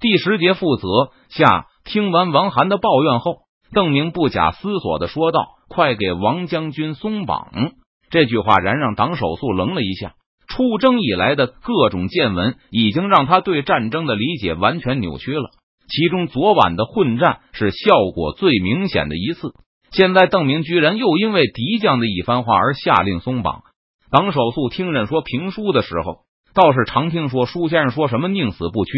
第十节负责下。听完王涵的抱怨后，邓明不假思索的说道：“快给王将军松绑！”这句话然让党手素愣了一下。出征以来的各种见闻，已经让他对战争的理解完全扭曲了。其中昨晚的混战是效果最明显的一次。现在邓明居然又因为敌将的一番话而下令松绑。党手素听人说评书的时候，倒是常听说舒先生说什么宁死不屈，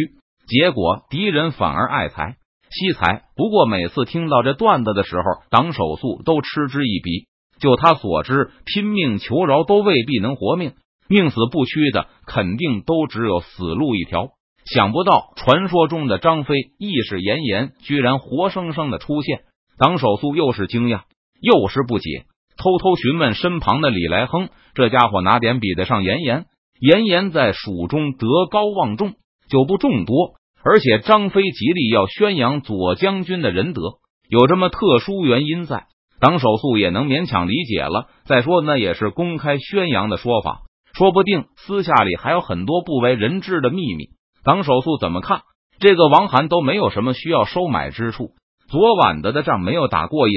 结果敌人反而爱财惜财。不过每次听到这段子的时候，党手素都嗤之以鼻。就他所知，拼命求饶都未必能活命，宁死不屈的肯定都只有死路一条。想不到传说中的张飞义士严颜居然活生生的出现。党手素又是惊讶又是不解，偷偷询问身旁的李来亨：“这家伙哪点比得上严颜？严颜在蜀中德高望重，酒不众多，而且张飞极力要宣扬左将军的仁德，有这么特殊原因在，党首素也能勉强理解了。再说，那也是公开宣扬的说法，说不定私下里还有很多不为人知的秘密。党首素怎么看？这个王涵都没有什么需要收买之处。”昨晚的的仗没有打过瘾，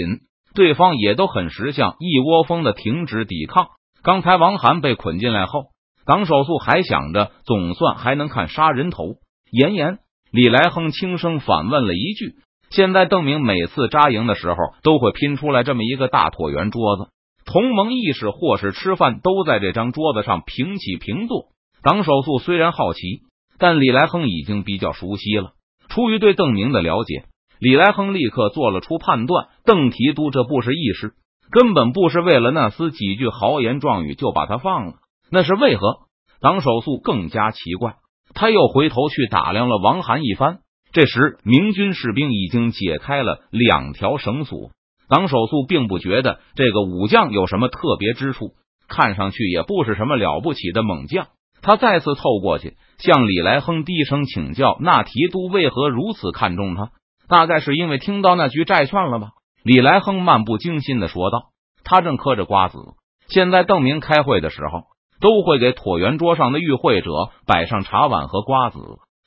对方也都很识相，一窝蜂的停止抵抗。刚才王涵被捆进来后，党手素还想着总算还能看杀人头。严严，李来亨轻声反问了一句。现在邓明每次扎营的时候，都会拼出来这么一个大椭圆桌子，同盟议事或是吃饭都在这张桌子上平起平坐。党手素虽然好奇，但李来亨已经比较熟悉了。出于对邓明的了解。李来亨立刻做了出判断：邓提督这不是意识，根本不是为了那厮几句豪言壮语就把他放了，那是为何？党手素更加奇怪，他又回头去打量了王涵一番。这时，明军士兵已经解开了两条绳索。党手素并不觉得这个武将有什么特别之处，看上去也不是什么了不起的猛将。他再次凑过去，向李来亨低声请教：那提督为何如此看重他？大概是因为听到那句债券了吧？李来亨漫不经心的说道。他正嗑着瓜子。现在邓明开会的时候，都会给椭圆桌上的与会者摆上茶碗和瓜子、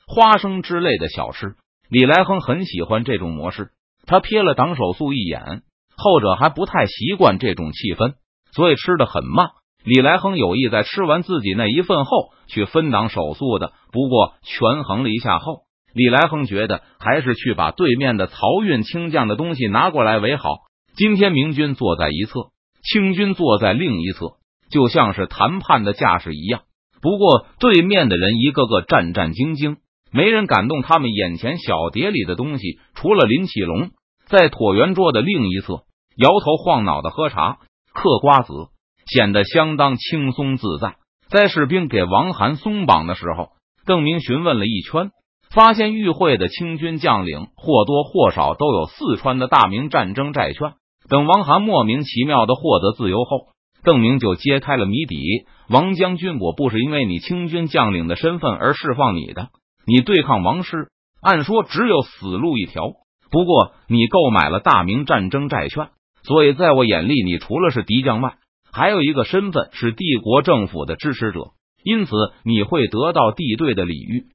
花生之类的小吃。李来亨很喜欢这种模式。他瞥了党手素一眼，后者还不太习惯这种气氛，所以吃的很慢。李来亨有意在吃完自己那一份后去分党手素的，不过权衡了一下后。李来亨觉得还是去把对面的漕运清将的东西拿过来为好。今天明军坐在一侧，清军坐在另一侧，就像是谈判的架势一样。不过对面的人一个个战战兢兢，没人敢动他们眼前小碟里的东西。除了林启龙，在椭圆桌的另一侧，摇头晃脑的喝茶、嗑瓜子，显得相当轻松自在。在士兵给王涵松绑的时候，邓明询问了一圈。发现与会的清军将领或多或少都有四川的大明战争债券。等王涵莫名其妙的获得自由后，邓明就揭开了谜底：王将军，我不是因为你清军将领的身份而释放你的。你对抗王师，按说只有死路一条。不过你购买了大明战争债券，所以在我眼里，你除了是敌将外，还有一个身份是帝国政府的支持者。因此，你会得到帝对的礼遇。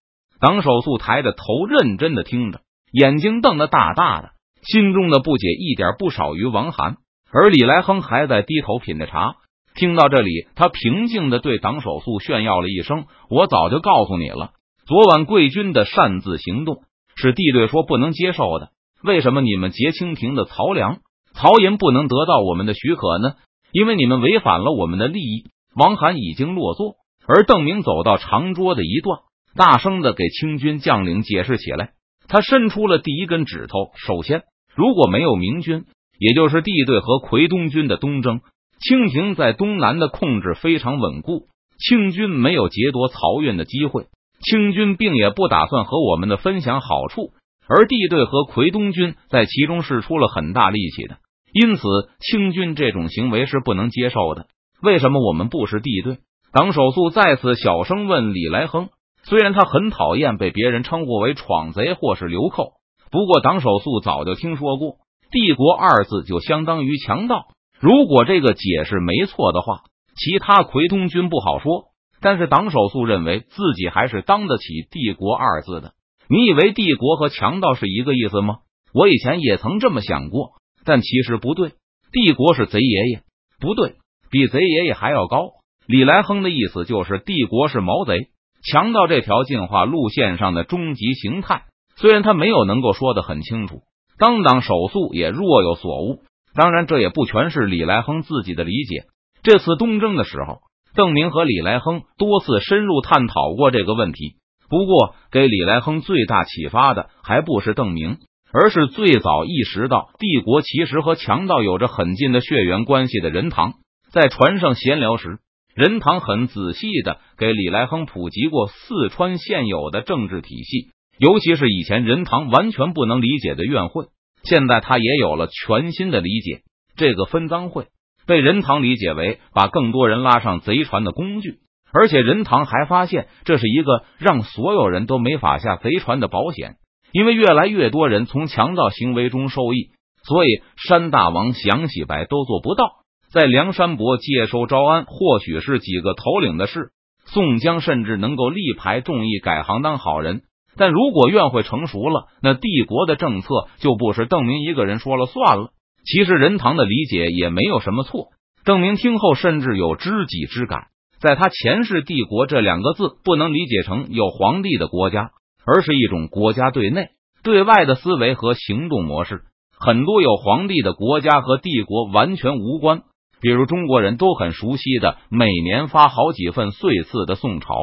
党手素抬着头，认真的听着，眼睛瞪得大大的，心中的不解一点不少于王涵。而李来亨还在低头品着茶。听到这里，他平静的对党手素炫耀了一声：“我早就告诉你了，昨晚贵军的擅自行动是地队说不能接受的。为什么你们劫清廷的曹粮、曹寅不能得到我们的许可呢？因为你们违反了我们的利益。”王涵已经落座，而邓明走到长桌的一段。大声的给清军将领解释起来，他伸出了第一根指头。首先，如果没有明军，也就是帝队和奎东军的东征，清廷在东南的控制非常稳固，清军没有劫夺漕运的机会，清军并也不打算和我们的分享好处，而帝队和奎东军在其中是出了很大力气的，因此清军这种行为是不能接受的。为什么我们不是帝队？党首素再次小声问李来亨。虽然他很讨厌被别人称呼为闯贼或是流寇，不过党首素早就听说过“帝国”二字就相当于强盗。如果这个解释没错的话，其他奎通军不好说。但是党手素认为自己还是当得起“帝国”二字的。你以为帝国和强盗是一个意思吗？我以前也曾这么想过，但其实不对。帝国是贼爷爷，不对，比贼爷爷还要高。李来亨的意思就是，帝国是毛贼，强盗这条进化路线上的终极形态。虽然他没有能够说的很清楚，当当手速也若有所悟。当然，这也不全是李来亨自己的理解。这次东征的时候，邓明和李来亨多次深入探讨过这个问题。不过，给李来亨最大启发的还不是邓明。而是最早意识到帝国其实和强盗有着很近的血缘关系的任堂，在船上闲聊时，任堂很仔细的给李来亨普及过四川现有的政治体系，尤其是以前任堂完全不能理解的怨会，现在他也有了全新的理解。这个分赃会被任堂理解为把更多人拉上贼船的工具，而且任堂还发现这是一个让所有人都没法下贼船的保险。因为越来越多人从强盗行为中受益，所以山大王想洗白都做不到。在梁山伯接收招安，或许是几个头领的事。宋江甚至能够力排众议，改行当好人。但如果院会成熟了，那帝国的政策就不是邓明一个人说了算了。其实任堂的理解也没有什么错。邓明听后甚至有知己之感，在他前世“帝国”这两个字不能理解成有皇帝的国家。而是一种国家对内对外的思维和行动模式。很多有皇帝的国家和帝国完全无关，比如中国人都很熟悉的每年发好几份岁赐的宋朝。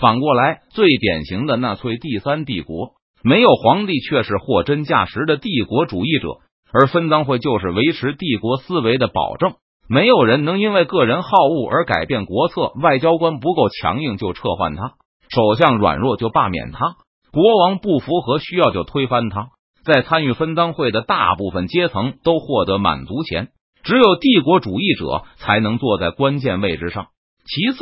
反过来，最典型的纳粹第三帝国，没有皇帝却是货真价实的帝国主义者，而分赃会就是维持帝国思维的保证。没有人能因为个人好恶而改变国策，外交官不够强硬就撤换他，首相软弱就罢免他。国王不符合需要就推翻他，在参与分赃会的大部分阶层都获得满足钱，只有帝国主义者才能坐在关键位置上。其次，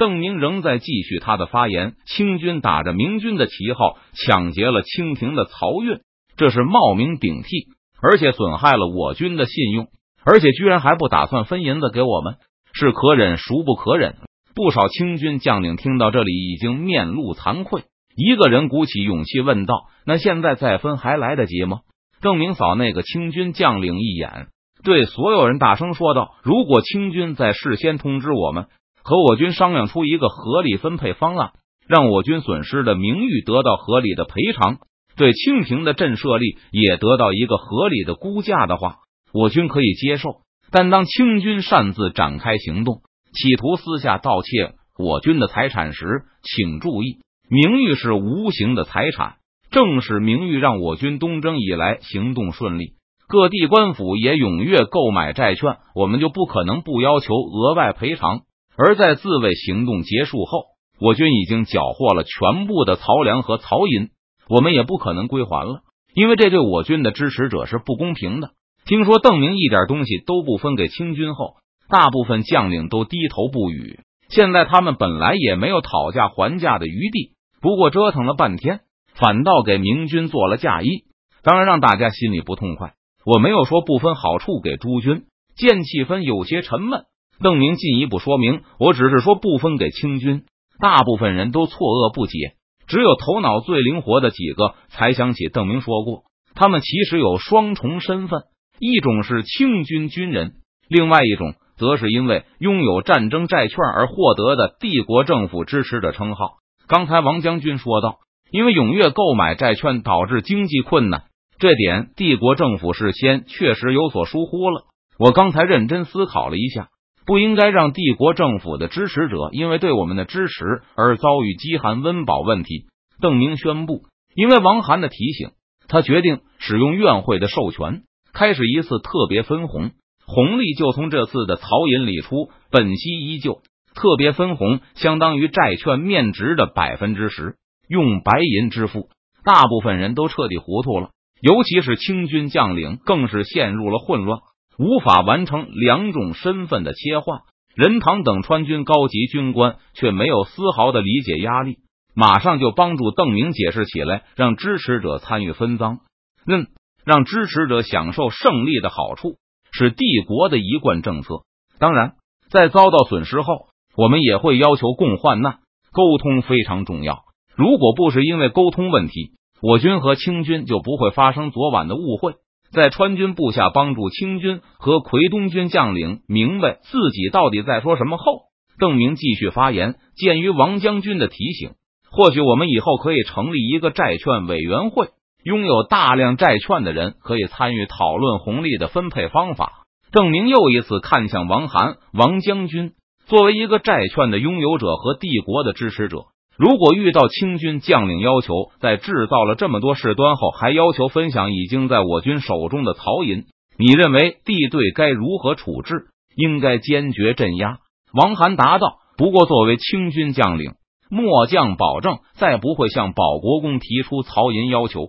邓明仍在继续他的发言：清军打着明军的旗号抢劫了清廷的漕运，这是冒名顶替，而且损害了我军的信用，而且居然还不打算分银子给我们，是可忍孰不可忍？不少清军将领听到这里，已经面露惭愧。一个人鼓起勇气问道：“那现在再分还来得及吗？”邓明扫那个清军将领一眼，对所有人大声说道：“如果清军在事先通知我们，和我军商量出一个合理分配方案，让我军损失的名誉得到合理的赔偿，对清廷的震慑力也得到一个合理的估价的话，我军可以接受。但当清军擅自展开行动，企图私下盗窃我军的财产时，请注意。”名誉是无形的财产，正是名誉让我军东征以来行动顺利，各地官府也踊跃购买债券，我们就不可能不要求额外赔偿。而在自卫行动结束后，我军已经缴获了全部的漕粮和漕银，我们也不可能归还了，因为这对我军的支持者是不公平的。听说邓明一点东西都不分给清军后，大部分将领都低头不语。现在他们本来也没有讨价还价的余地。不过折腾了半天，反倒给明军做了嫁衣，当然让大家心里不痛快。我没有说不分好处给诸军，见气氛有些沉闷，邓明进一步说明，我只是说不分给清军。大部分人都错愕不解，只有头脑最灵活的几个才想起邓明说过，他们其实有双重身份，一种是清军军人，另外一种则是因为拥有战争债券而获得的帝国政府支持者称号。刚才王将军说道：“因为踊跃购买债券导致经济困难，这点帝国政府事先确实有所疏忽了。我刚才认真思考了一下，不应该让帝国政府的支持者因为对我们的支持而遭遇饥寒温饱问题。”邓明宣布：“因为王涵的提醒，他决定使用院会的授权，开始一次特别分红，红利就从这次的曹银里出，本息依旧。”特别分红相当于债券面值的百分之十，用白银支付，大部分人都彻底糊涂了，尤其是清军将领更是陷入了混乱，无法完成两种身份的切换。任堂等川军高级军官却没有丝毫的理解压力，马上就帮助邓明解释起来，让支持者参与分赃，嗯，让支持者享受胜利的好处，是帝国的一贯政策。当然，在遭到损失后。我们也会要求共患难，沟通非常重要。如果不是因为沟通问题，我军和清军就不会发生昨晚的误会。在川军部下帮助清军和奎东军将领明白自己到底在说什么后，邓明继续发言。鉴于王将军的提醒，或许我们以后可以成立一个债券委员会，拥有大量债券的人可以参与讨论红利的分配方法。邓明又一次看向王涵，王将军作为一个债券的拥有者和帝国的支持者。如果遇到清军将领要求在制造了这么多事端后，还要求分享已经在我军手中的曹银，你认为地队该如何处置？应该坚决镇压。王涵答道：“不过作为清军将领，末将保证再不会向保国公提出曹银要求。”